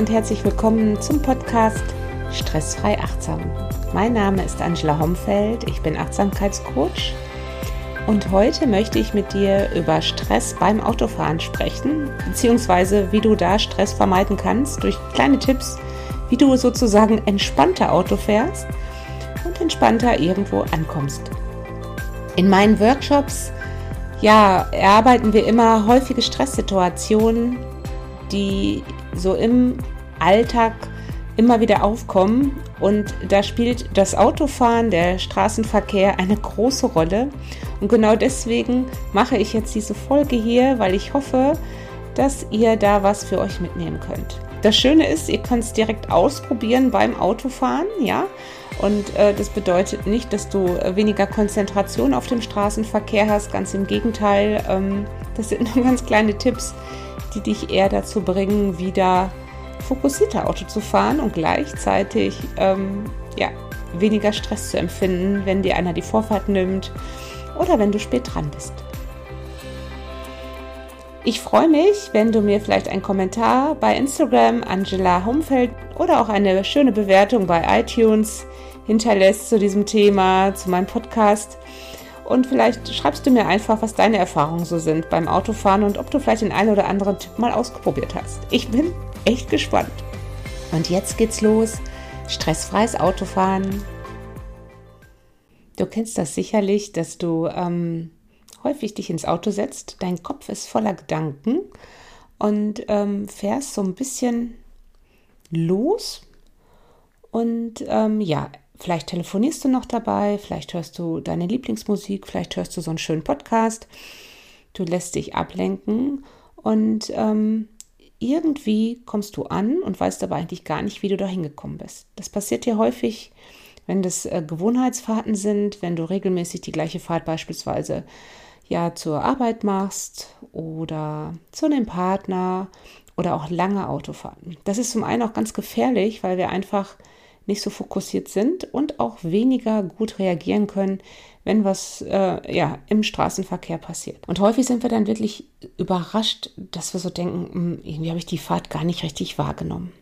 Und herzlich willkommen zum Podcast Stressfrei Achtsam. Mein Name ist Angela Homfeld, ich bin Achtsamkeitscoach und heute möchte ich mit dir über Stress beim Autofahren sprechen, beziehungsweise wie du da Stress vermeiden kannst durch kleine Tipps, wie du sozusagen entspannter Auto fährst und entspannter irgendwo ankommst. In meinen Workshops ja, erarbeiten wir immer häufige Stresssituationen, die so im Alltag immer wieder aufkommen. Und da spielt das Autofahren, der Straßenverkehr eine große Rolle. Und genau deswegen mache ich jetzt diese Folge hier, weil ich hoffe, dass ihr da was für euch mitnehmen könnt. Das Schöne ist, ihr könnt es direkt ausprobieren beim Autofahren, ja. Und äh, das bedeutet nicht, dass du weniger Konzentration auf dem Straßenverkehr hast. Ganz im Gegenteil. Ähm, das sind nur ganz kleine Tipps, die dich eher dazu bringen, wieder fokussierter Auto zu fahren und gleichzeitig ähm, ja, weniger Stress zu empfinden, wenn dir einer die Vorfahrt nimmt oder wenn du spät dran bist. Ich freue mich, wenn du mir vielleicht einen Kommentar bei Instagram Angela Humfeld oder auch eine schöne Bewertung bei iTunes hinterlässt zu diesem Thema, zu meinem Podcast. Und vielleicht schreibst du mir einfach, was deine Erfahrungen so sind beim Autofahren und ob du vielleicht den einen oder anderen Tipp mal ausprobiert hast. Ich bin echt gespannt. Und jetzt geht's los. Stressfreies Autofahren. Du kennst das sicherlich, dass du ähm, häufig dich ins Auto setzt, dein Kopf ist voller Gedanken und ähm, fährst so ein bisschen los. Und ähm, ja, Vielleicht telefonierst du noch dabei, vielleicht hörst du deine Lieblingsmusik, vielleicht hörst du so einen schönen Podcast. Du lässt dich ablenken und ähm, irgendwie kommst du an und weißt aber eigentlich gar nicht, wie du da hingekommen bist. Das passiert dir häufig, wenn das äh, Gewohnheitsfahrten sind, wenn du regelmäßig die gleiche Fahrt beispielsweise ja zur Arbeit machst oder zu einem Partner oder auch lange Autofahrten. Das ist zum einen auch ganz gefährlich, weil wir einfach nicht so fokussiert sind und auch weniger gut reagieren können, wenn was äh, ja, im Straßenverkehr passiert. Und häufig sind wir dann wirklich überrascht, dass wir so denken, hm, irgendwie habe ich die Fahrt gar nicht richtig wahrgenommen.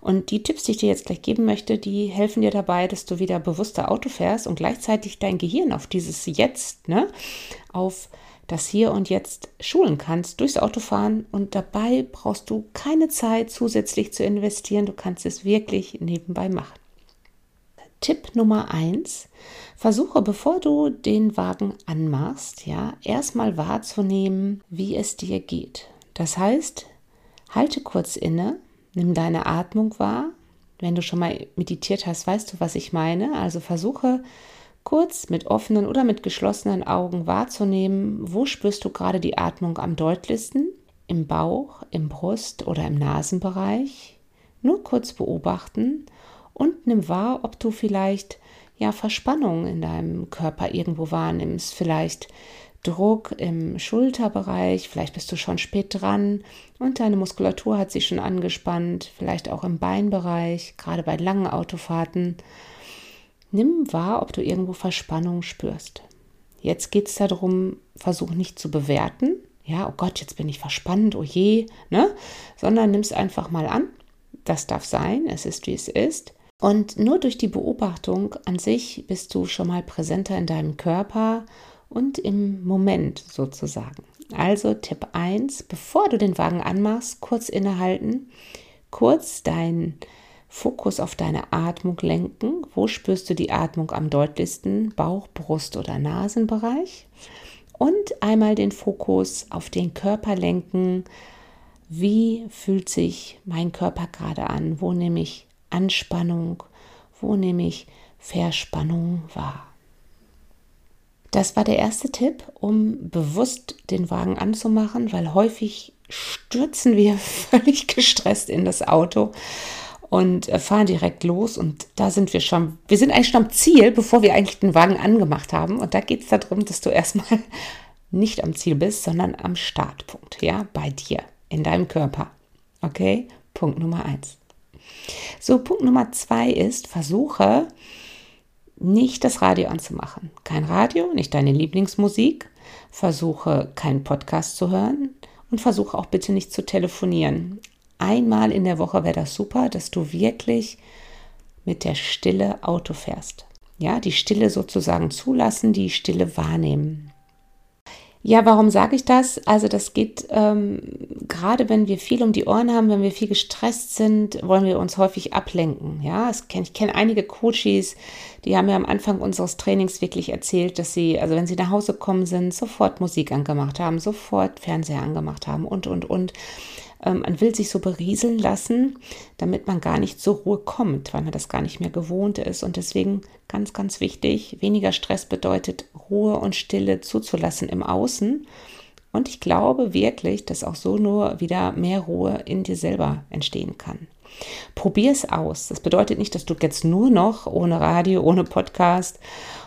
Und die Tipps, die ich dir jetzt gleich geben möchte, die helfen dir dabei, dass du wieder bewusster Auto fährst und gleichzeitig dein Gehirn auf dieses Jetzt, ne, auf das Hier und Jetzt schulen kannst durchs Autofahren und dabei brauchst du keine Zeit zusätzlich zu investieren. Du kannst es wirklich nebenbei machen. Tipp Nummer eins: Versuche, bevor du den Wagen anmachst, ja, erstmal wahrzunehmen, wie es dir geht. Das heißt, halte kurz inne, nimm deine Atmung wahr. Wenn du schon mal meditiert hast, weißt du, was ich meine. Also versuche kurz mit offenen oder mit geschlossenen Augen wahrzunehmen, wo spürst du gerade die Atmung am deutlichsten? Im Bauch, im Brust oder im Nasenbereich? Nur kurz beobachten und nimm wahr, ob du vielleicht ja Verspannung in deinem Körper irgendwo wahrnimmst, vielleicht Druck im Schulterbereich, vielleicht bist du schon spät dran und deine Muskulatur hat sich schon angespannt, vielleicht auch im Beinbereich, gerade bei langen Autofahrten. Nimm wahr, ob du irgendwo Verspannung spürst. Jetzt geht es darum, versuch nicht zu bewerten. Ja, oh Gott, jetzt bin ich verspannt, oh je, ne? Sondern nimm es einfach mal an. Das darf sein, es ist wie es ist. Und nur durch die Beobachtung an sich bist du schon mal präsenter in deinem Körper und im Moment sozusagen. Also Tipp 1, bevor du den Wagen anmachst, kurz innehalten, kurz dein Fokus auf deine Atmung lenken. Wo spürst du die Atmung am deutlichsten? Bauch, Brust oder Nasenbereich? Und einmal den Fokus auf den Körper lenken. Wie fühlt sich mein Körper gerade an? Wo nehme ich Anspannung? Wo nehme ich Verspannung wahr? Das war der erste Tipp, um bewusst den Wagen anzumachen, weil häufig stürzen wir völlig gestresst in das Auto und äh, fahren direkt los. Und da sind wir schon, wir sind eigentlich schon am Ziel, bevor wir eigentlich den Wagen angemacht haben. Und da geht es darum, dass du erstmal nicht am Ziel bist, sondern am Startpunkt, ja, bei dir, in deinem Körper. Okay, Punkt Nummer eins. So, Punkt Nummer zwei ist, versuche nicht das Radio anzumachen. Kein Radio, nicht deine Lieblingsmusik. Versuche keinen Podcast zu hören und versuche auch bitte nicht zu telefonieren. Einmal in der Woche wäre das super, dass du wirklich mit der Stille Auto fährst. Ja, die Stille sozusagen zulassen, die Stille wahrnehmen. Ja, warum sage ich das? Also das geht ähm, gerade, wenn wir viel um die Ohren haben, wenn wir viel gestresst sind, wollen wir uns häufig ablenken. Ja, kenn, ich kenne einige Coaches, die haben ja am Anfang unseres Trainings wirklich erzählt, dass sie, also wenn sie nach Hause gekommen sind, sofort Musik angemacht haben, sofort Fernseher angemacht haben und, und, und. Ähm, man will sich so berieseln lassen, damit man gar nicht zur Ruhe kommt, weil man das gar nicht mehr gewohnt ist. Und deswegen ganz, ganz wichtig, weniger Stress bedeutet Ruhe und Stille zuzulassen im Außen. Und ich glaube wirklich, dass auch so nur wieder mehr Ruhe in dir selber entstehen kann. Probier es aus. Das bedeutet nicht, dass du jetzt nur noch ohne Radio, ohne Podcast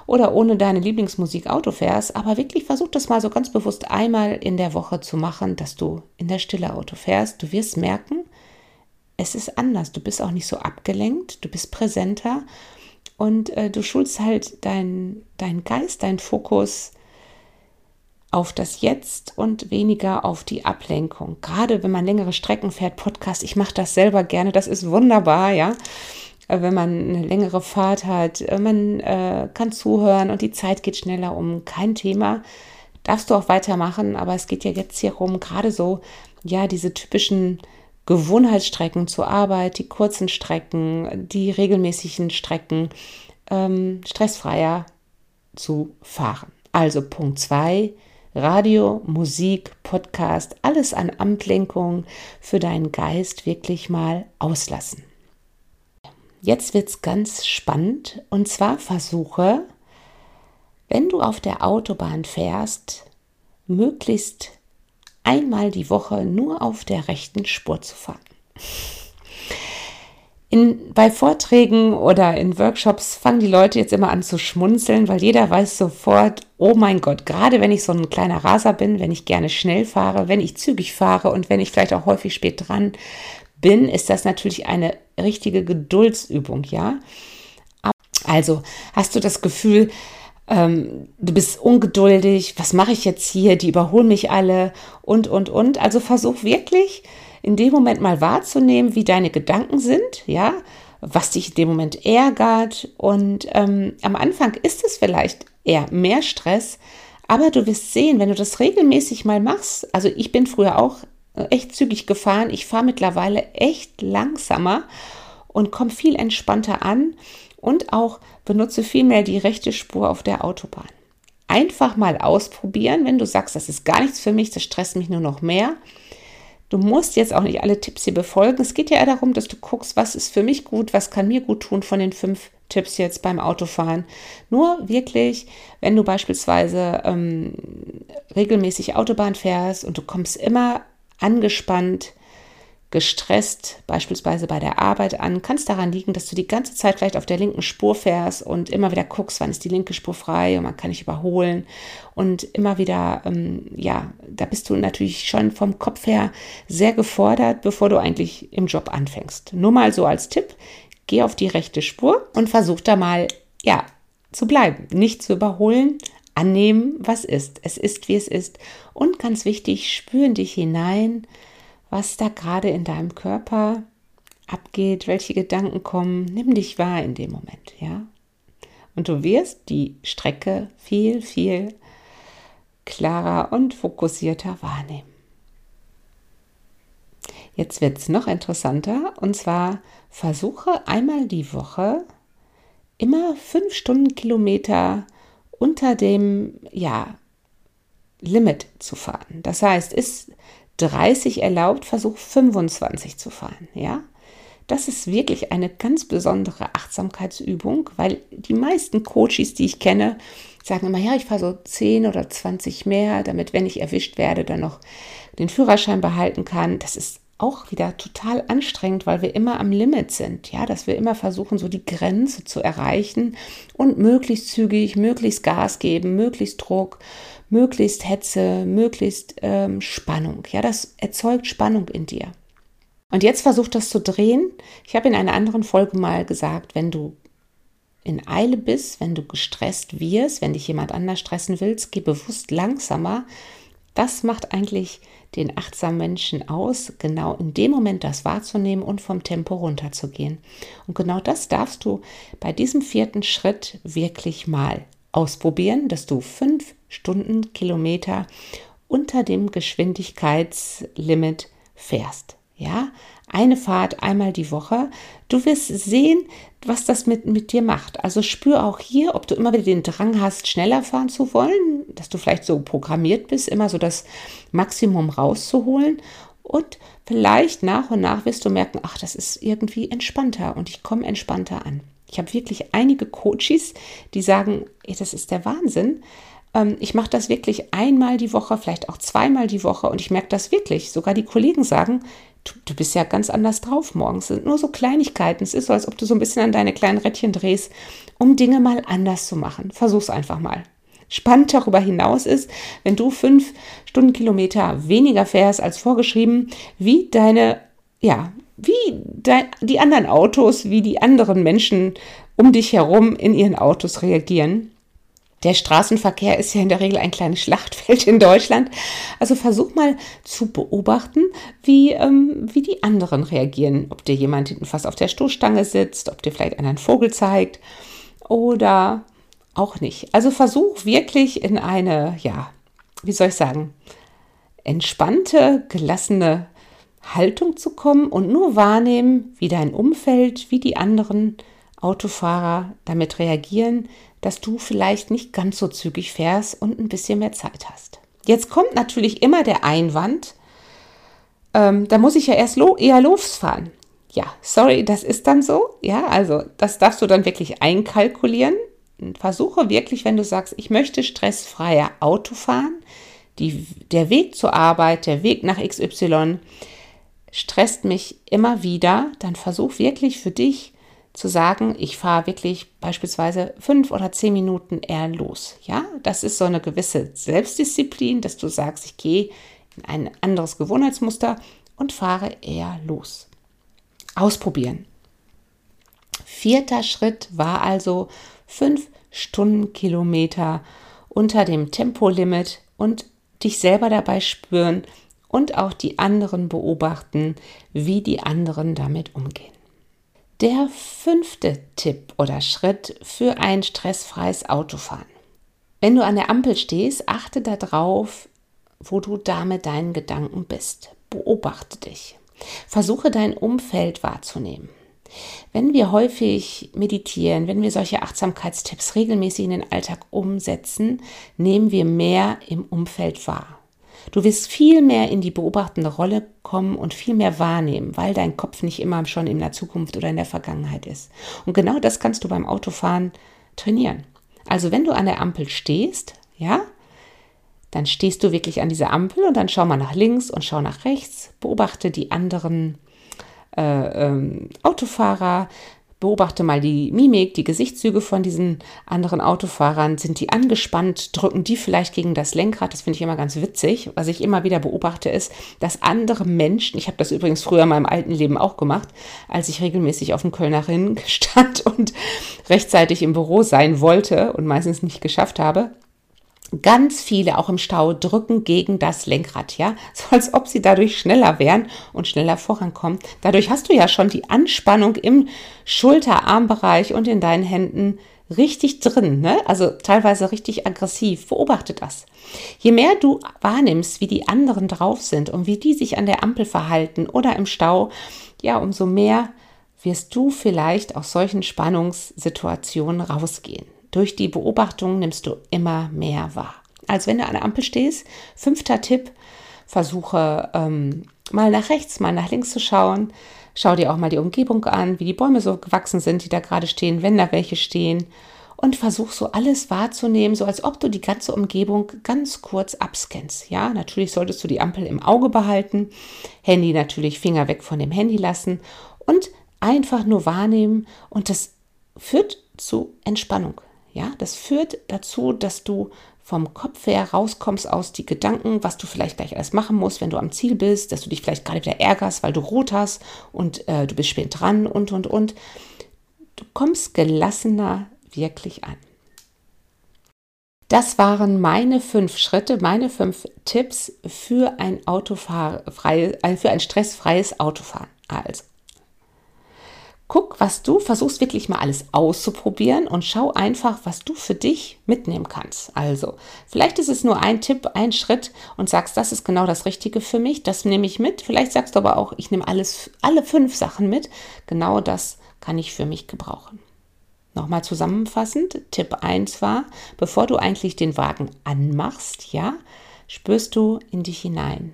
oder ohne deine Lieblingsmusik Auto fährst, aber wirklich versuch das mal so ganz bewusst einmal in der Woche zu machen, dass du in der Stille Auto fährst. Du wirst merken, es ist anders. Du bist auch nicht so abgelenkt, du bist präsenter und äh, du schulst halt deinen dein Geist, deinen Fokus auf das Jetzt und weniger auf die Ablenkung. Gerade wenn man längere Strecken fährt, Podcast, ich mache das selber gerne, das ist wunderbar, ja. Äh, wenn man eine längere Fahrt hat. Äh, man äh, kann zuhören und die Zeit geht schneller um. Kein Thema. Darfst du auch weitermachen, aber es geht ja jetzt hier rum, gerade so, ja, diese typischen Gewohnheitsstrecken zur Arbeit, die kurzen Strecken, die regelmäßigen Strecken, ähm, stressfreier zu fahren. Also Punkt 2, Radio, Musik, Podcast, alles an Amtlenkung für deinen Geist wirklich mal auslassen. Jetzt wird es ganz spannend und zwar versuche, wenn du auf der Autobahn fährst, möglichst einmal die Woche nur auf der rechten Spur zu fahren. In, bei Vorträgen oder in Workshops fangen die Leute jetzt immer an zu schmunzeln, weil jeder weiß sofort, oh mein Gott, gerade wenn ich so ein kleiner Raser bin, wenn ich gerne schnell fahre, wenn ich zügig fahre und wenn ich vielleicht auch häufig spät dran bin, ist das natürlich eine richtige Geduldsübung, ja. Also hast du das Gefühl, ähm, du bist ungeduldig, was mache ich jetzt hier, die überholen mich alle und, und, und. Also versuch wirklich in dem Moment mal wahrzunehmen, wie deine Gedanken sind, ja, was dich in dem Moment ärgert. Und ähm, am Anfang ist es vielleicht eher mehr Stress, aber du wirst sehen, wenn du das regelmäßig mal machst, also ich bin früher auch echt zügig gefahren. Ich fahre mittlerweile echt langsamer und komme viel entspannter an und auch benutze viel mehr die rechte Spur auf der Autobahn. Einfach mal ausprobieren, wenn du sagst, das ist gar nichts für mich, das stresst mich nur noch mehr. Du musst jetzt auch nicht alle Tipps hier befolgen. Es geht ja darum, dass du guckst, was ist für mich gut, was kann mir gut tun von den fünf Tipps jetzt beim Autofahren. Nur wirklich, wenn du beispielsweise ähm, regelmäßig Autobahn fährst und du kommst immer angespannt, gestresst, beispielsweise bei der Arbeit an, kann es daran liegen, dass du die ganze Zeit vielleicht auf der linken Spur fährst und immer wieder guckst, wann ist die linke Spur frei und man kann nicht überholen und immer wieder, ähm, ja, da bist du natürlich schon vom Kopf her sehr gefordert, bevor du eigentlich im Job anfängst. Nur mal so als Tipp, geh auf die rechte Spur und versuch da mal, ja, zu bleiben, nicht zu überholen, annehmen, was ist. Es ist, wie es ist. Und ganz wichtig, spüren dich hinein, was da gerade in deinem Körper abgeht, welche Gedanken kommen. Nimm dich wahr in dem Moment, ja. Und du wirst die Strecke viel, viel klarer und fokussierter wahrnehmen. Jetzt wird es noch interessanter und zwar versuche einmal die Woche immer fünf Stundenkilometer unter dem ja, Limit zu fahren. Das heißt, ist 30 erlaubt, versuch 25 zu fahren, ja? Das ist wirklich eine ganz besondere Achtsamkeitsübung, weil die meisten Coaches, die ich kenne, sagen immer, ja, ich fahre so 10 oder 20 mehr, damit, wenn ich erwischt werde, dann noch den Führerschein behalten kann. Das ist auch wieder total anstrengend, weil wir immer am Limit sind, ja, dass wir immer versuchen, so die Grenze zu erreichen und möglichst zügig, möglichst Gas geben, möglichst Druck, möglichst Hetze, möglichst ähm, Spannung. Ja, das erzeugt Spannung in dir. Und jetzt versuch das zu drehen. Ich habe in einer anderen Folge mal gesagt, wenn du in Eile bist, wenn du gestresst wirst, wenn dich jemand anders stressen willst, geh bewusst langsamer, Das macht eigentlich den achtsamen Menschen aus, genau in dem Moment das wahrzunehmen und vom Tempo runterzugehen. Und genau das darfst du bei diesem vierten Schritt wirklich mal ausprobieren, dass du fünf Stundenkilometer unter dem Geschwindigkeitslimit fährst. Ja, eine Fahrt einmal die Woche. Du wirst sehen, was das mit, mit dir macht. Also spür auch hier, ob du immer wieder den Drang hast, schneller fahren zu wollen, dass du vielleicht so programmiert bist, immer so das Maximum rauszuholen. Und vielleicht nach und nach wirst du merken, ach, das ist irgendwie entspannter und ich komme entspannter an. Ich habe wirklich einige Coaches, die sagen, ey, das ist der Wahnsinn. Ähm, ich mache das wirklich einmal die Woche, vielleicht auch zweimal die Woche und ich merke das wirklich. Sogar die Kollegen sagen, du, du bist ja ganz anders drauf morgens. Es sind nur so Kleinigkeiten. Es ist so, als ob du so ein bisschen an deine kleinen Rädchen drehst, um Dinge mal anders zu machen. Versuch's einfach mal. Spannend darüber hinaus ist, wenn du fünf Stundenkilometer weniger fährst als vorgeschrieben, wie deine, ja, wie dein, die anderen Autos, wie die anderen Menschen um dich herum in ihren Autos reagieren. Der Straßenverkehr ist ja in der Regel ein kleines Schlachtfeld in Deutschland. Also versuch mal zu beobachten, wie, ähm, wie die anderen reagieren. Ob dir jemand hinten fast auf der Stoßstange sitzt, ob dir vielleicht einer einen Vogel zeigt oder auch nicht. Also versuch wirklich in eine, ja, wie soll ich sagen, entspannte, gelassene Haltung zu kommen und nur wahrnehmen, wie dein Umfeld, wie die anderen Autofahrer damit reagieren, dass du vielleicht nicht ganz so zügig fährst und ein bisschen mehr Zeit hast. Jetzt kommt natürlich immer der Einwand, ähm, da muss ich ja erst lo eher losfahren. Ja, sorry, das ist dann so. Ja, also das darfst du dann wirklich einkalkulieren. Versuche wirklich, wenn du sagst, ich möchte stressfreier Auto fahren, die, der Weg zur Arbeit, der Weg nach XY stresst mich immer wieder, dann versuch wirklich für dich zu sagen, ich fahre wirklich beispielsweise fünf oder zehn Minuten eher los. Ja, das ist so eine gewisse Selbstdisziplin, dass du sagst, ich gehe in ein anderes Gewohnheitsmuster und fahre eher los. Ausprobieren. Vierter Schritt war also fünf Stundenkilometer unter dem Tempolimit und dich selber dabei spüren und auch die anderen beobachten, wie die anderen damit umgehen. Der fünfte Tipp oder Schritt für ein stressfreies Autofahren. Wenn du an der Ampel stehst, achte darauf, wo du da mit deinen Gedanken bist. Beobachte dich. Versuche dein Umfeld wahrzunehmen. Wenn wir häufig meditieren, wenn wir solche Achtsamkeitstipps regelmäßig in den Alltag umsetzen, nehmen wir mehr im Umfeld wahr. Du wirst viel mehr in die beobachtende Rolle kommen und viel mehr wahrnehmen, weil dein Kopf nicht immer schon in der Zukunft oder in der Vergangenheit ist. Und genau das kannst du beim Autofahren trainieren. Also wenn du an der Ampel stehst, ja, dann stehst du wirklich an dieser Ampel und dann schau mal nach links und schau nach rechts, beobachte die anderen äh, ähm, Autofahrer, Beobachte mal die Mimik, die Gesichtszüge von diesen anderen Autofahrern. Sind die angespannt? Drücken die vielleicht gegen das Lenkrad? Das finde ich immer ganz witzig. Was ich immer wieder beobachte, ist, dass andere Menschen, ich habe das übrigens früher in meinem alten Leben auch gemacht, als ich regelmäßig auf dem Kölner Ring stand und rechtzeitig im Büro sein wollte und meistens nicht geschafft habe, Ganz viele, auch im Stau, drücken gegen das Lenkrad, ja, so als ob sie dadurch schneller wären und schneller vorankommen. Dadurch hast du ja schon die Anspannung im Schulterarmbereich und in deinen Händen richtig drin, ne? also teilweise richtig aggressiv. Beobachte das. Je mehr du wahrnimmst, wie die anderen drauf sind und wie die sich an der Ampel verhalten oder im Stau, ja, umso mehr wirst du vielleicht aus solchen Spannungssituationen rausgehen. Durch die Beobachtung nimmst du immer mehr wahr. Also wenn du an der Ampel stehst, fünfter Tipp, versuche ähm, mal nach rechts, mal nach links zu schauen. Schau dir auch mal die Umgebung an, wie die Bäume so gewachsen sind, die da gerade stehen, wenn da welche stehen. Und versuch so alles wahrzunehmen, so als ob du die ganze Umgebung ganz kurz abscannst. Ja, natürlich solltest du die Ampel im Auge behalten, Handy natürlich Finger weg von dem Handy lassen und einfach nur wahrnehmen. Und das führt zu Entspannung. Ja, das führt dazu, dass du vom Kopf her rauskommst aus die Gedanken, was du vielleicht gleich alles machen musst, wenn du am Ziel bist, dass du dich vielleicht gerade wieder ärgerst, weil du rot hast und äh, du bist spät dran und, und, und. Du kommst gelassener wirklich an. Das waren meine fünf Schritte, meine fünf Tipps für ein Autofahr äh, für ein stressfreies Autofahren. Also, guck, was du versuchst wirklich mal alles auszuprobieren und schau einfach, was du für dich mitnehmen kannst. Also, vielleicht ist es nur ein Tipp, ein Schritt und sagst, das ist genau das Richtige für mich, das nehme ich mit. Vielleicht sagst du aber auch, ich nehme alles, alle fünf Sachen mit. Genau das kann ich für mich gebrauchen. Nochmal zusammenfassend, Tipp 1 war, bevor du eigentlich den Wagen anmachst, ja, spürst du in dich hinein.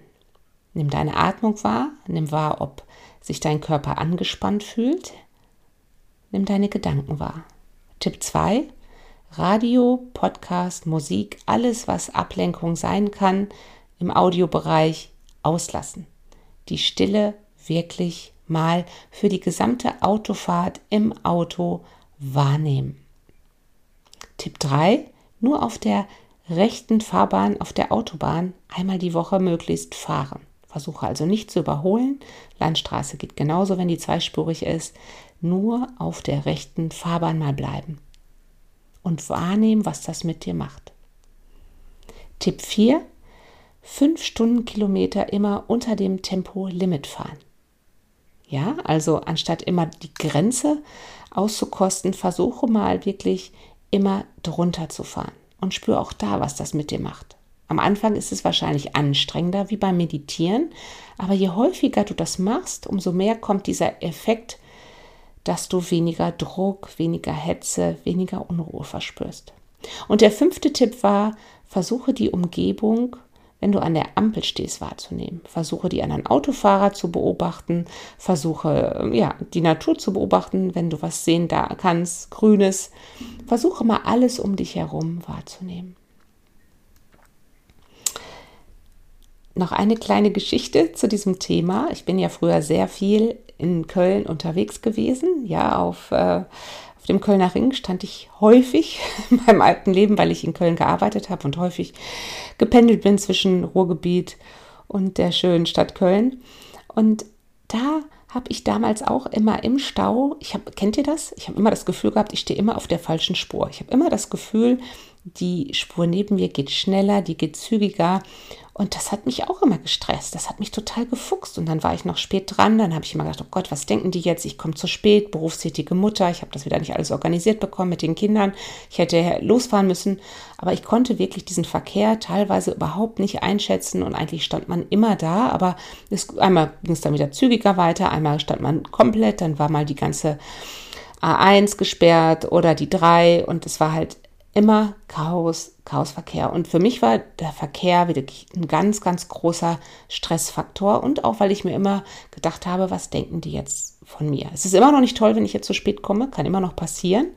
Nimm deine Atmung wahr, nimm wahr, ob sich dein Körper angespannt fühlt, Nimm deine Gedanken wahr. Tipp 2. Radio, Podcast, Musik, alles, was Ablenkung sein kann, im Audiobereich auslassen. Die Stille wirklich mal für die gesamte Autofahrt im Auto wahrnehmen. Tipp 3. Nur auf der rechten Fahrbahn auf der Autobahn einmal die Woche möglichst fahren. Versuche also nicht zu überholen. Landstraße geht genauso, wenn die zweispurig ist nur auf der rechten Fahrbahn mal bleiben und wahrnehmen, was das mit dir macht. Tipp 4. 5 Stundenkilometer immer unter dem Tempolimit fahren. Ja, also anstatt immer die Grenze auszukosten, versuche mal wirklich immer drunter zu fahren und spüre auch da, was das mit dir macht. Am Anfang ist es wahrscheinlich anstrengender wie beim Meditieren, aber je häufiger du das machst, umso mehr kommt dieser Effekt dass du weniger Druck, weniger Hetze, weniger Unruhe verspürst. Und der fünfte Tipp war, versuche die Umgebung, wenn du an der Ampel stehst, wahrzunehmen. Versuche die anderen Autofahrer zu beobachten, versuche ja, die Natur zu beobachten, wenn du was sehen da kannst, grünes. Versuche mal alles um dich herum wahrzunehmen. Noch eine kleine Geschichte zu diesem Thema. Ich bin ja früher sehr viel in Köln unterwegs gewesen. Ja, auf, äh, auf dem Kölner Ring stand ich häufig in meinem alten Leben, weil ich in Köln gearbeitet habe und häufig gependelt bin zwischen Ruhrgebiet und der schönen Stadt Köln. Und da habe ich damals auch immer im Stau, ich habe, kennt ihr das? Ich habe immer das Gefühl gehabt, ich stehe immer auf der falschen Spur. Ich habe immer das Gefühl, die Spur neben mir geht schneller, die geht zügiger und das hat mich auch immer gestresst. Das hat mich total gefuchst. Und dann war ich noch spät dran. Dann habe ich immer gedacht, oh Gott, was denken die jetzt? Ich komme zu spät, berufstätige Mutter. Ich habe das wieder nicht alles organisiert bekommen mit den Kindern. Ich hätte losfahren müssen. Aber ich konnte wirklich diesen Verkehr teilweise überhaupt nicht einschätzen. Und eigentlich stand man immer da. Aber es, einmal ging es dann wieder zügiger weiter. Einmal stand man komplett. Dann war mal die ganze A1 gesperrt oder die 3. Und es war halt immer Chaos, Chaosverkehr. Und für mich war der Verkehr wirklich ein ganz, ganz großer Stressfaktor. Und auch, weil ich mir immer gedacht habe, was denken die jetzt von mir? Es ist immer noch nicht toll, wenn ich jetzt zu spät komme, kann immer noch passieren.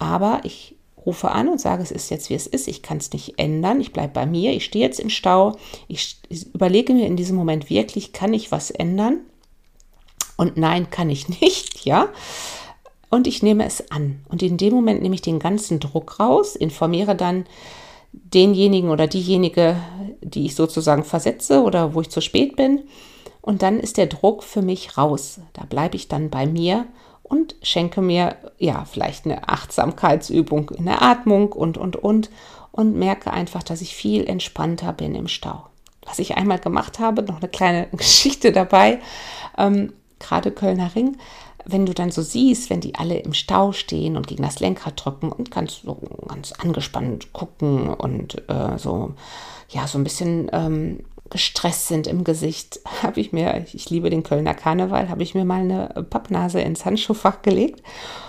Aber ich rufe an und sage, es ist jetzt, wie es ist. Ich kann es nicht ändern. Ich bleibe bei mir. Ich stehe jetzt im Stau. Ich überlege mir in diesem Moment wirklich, kann ich was ändern? Und nein, kann ich nicht, ja und ich nehme es an. Und in dem Moment nehme ich den ganzen Druck raus, informiere dann denjenigen oder diejenige, die ich sozusagen versetze oder wo ich zu spät bin. Und dann ist der Druck für mich raus. Da bleibe ich dann bei mir und schenke mir ja vielleicht eine Achtsamkeitsübung in der Atmung und und und und merke einfach, dass ich viel entspannter bin im Stau. Was ich einmal gemacht habe, noch eine kleine Geschichte dabei, ähm, gerade Kölner Ring, wenn du dann so siehst, wenn die alle im Stau stehen und gegen das Lenkrad drücken und ganz so ganz angespannt gucken und äh, so ja so ein bisschen ähm, gestresst sind im Gesicht, habe ich mir, ich liebe den Kölner Karneval, habe ich mir mal eine Pappnase ins Handschuhfach gelegt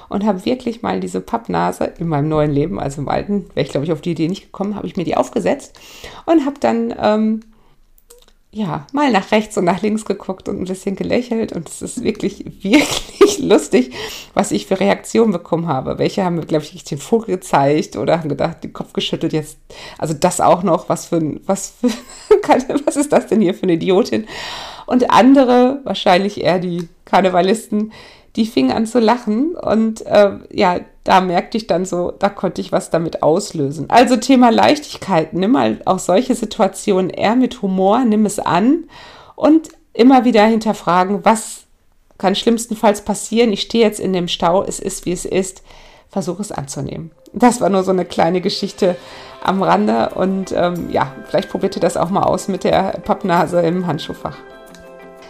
und habe wirklich mal diese Pappnase in meinem neuen Leben, also im alten, wäre ich glaube ich auf die Idee nicht gekommen, habe ich mir die aufgesetzt und habe dann ähm, ja, mal nach rechts und nach links geguckt und ein bisschen gelächelt. Und es ist wirklich, wirklich lustig, was ich für Reaktionen bekommen habe. Welche haben mir, glaube ich, den Vogel gezeigt oder haben gedacht, den Kopf geschüttelt jetzt. Also das auch noch, was für ein, was für, was ist das denn hier für eine Idiotin? Und andere, wahrscheinlich eher die Karnevalisten, die fing an zu lachen und äh, ja, da merkte ich dann so, da konnte ich was damit auslösen. Also Thema Leichtigkeit, nimm mal auch solche Situationen eher mit Humor, nimm es an und immer wieder hinterfragen, was kann schlimmstenfalls passieren. Ich stehe jetzt in dem Stau, es ist wie es ist. versuche es anzunehmen. Das war nur so eine kleine Geschichte am Rande und ähm, ja, vielleicht probiert ihr das auch mal aus mit der Pappnase im Handschuhfach.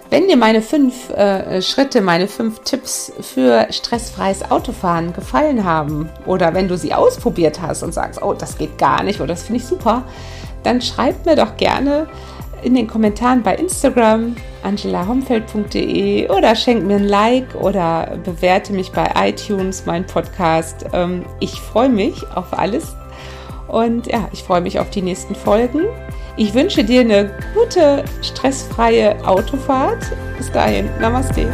Wenn dir meine fünf äh, Schritte, meine fünf Tipps für stressfreies Autofahren gefallen haben oder wenn du sie ausprobiert hast und sagst, oh, das geht gar nicht oder das finde ich super, dann schreib mir doch gerne in den Kommentaren bei Instagram angelahomfeld.de oder schenk mir ein Like oder bewerte mich bei iTunes, mein Podcast. Ähm, ich freue mich auf alles und ja, ich freue mich auf die nächsten Folgen. Ich wünsche dir eine gute, stressfreie Autofahrt. Bis dahin, Namaste.